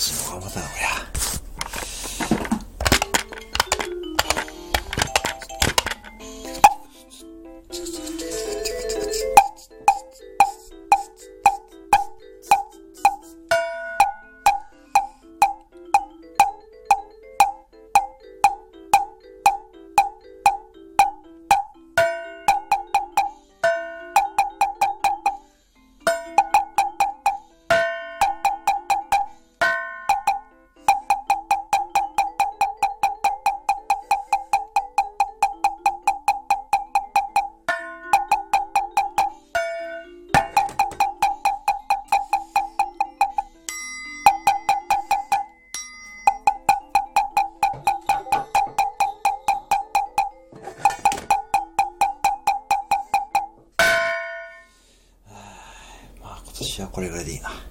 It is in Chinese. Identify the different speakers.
Speaker 1: 吃不我带回来私,はこれぐらいでいいな。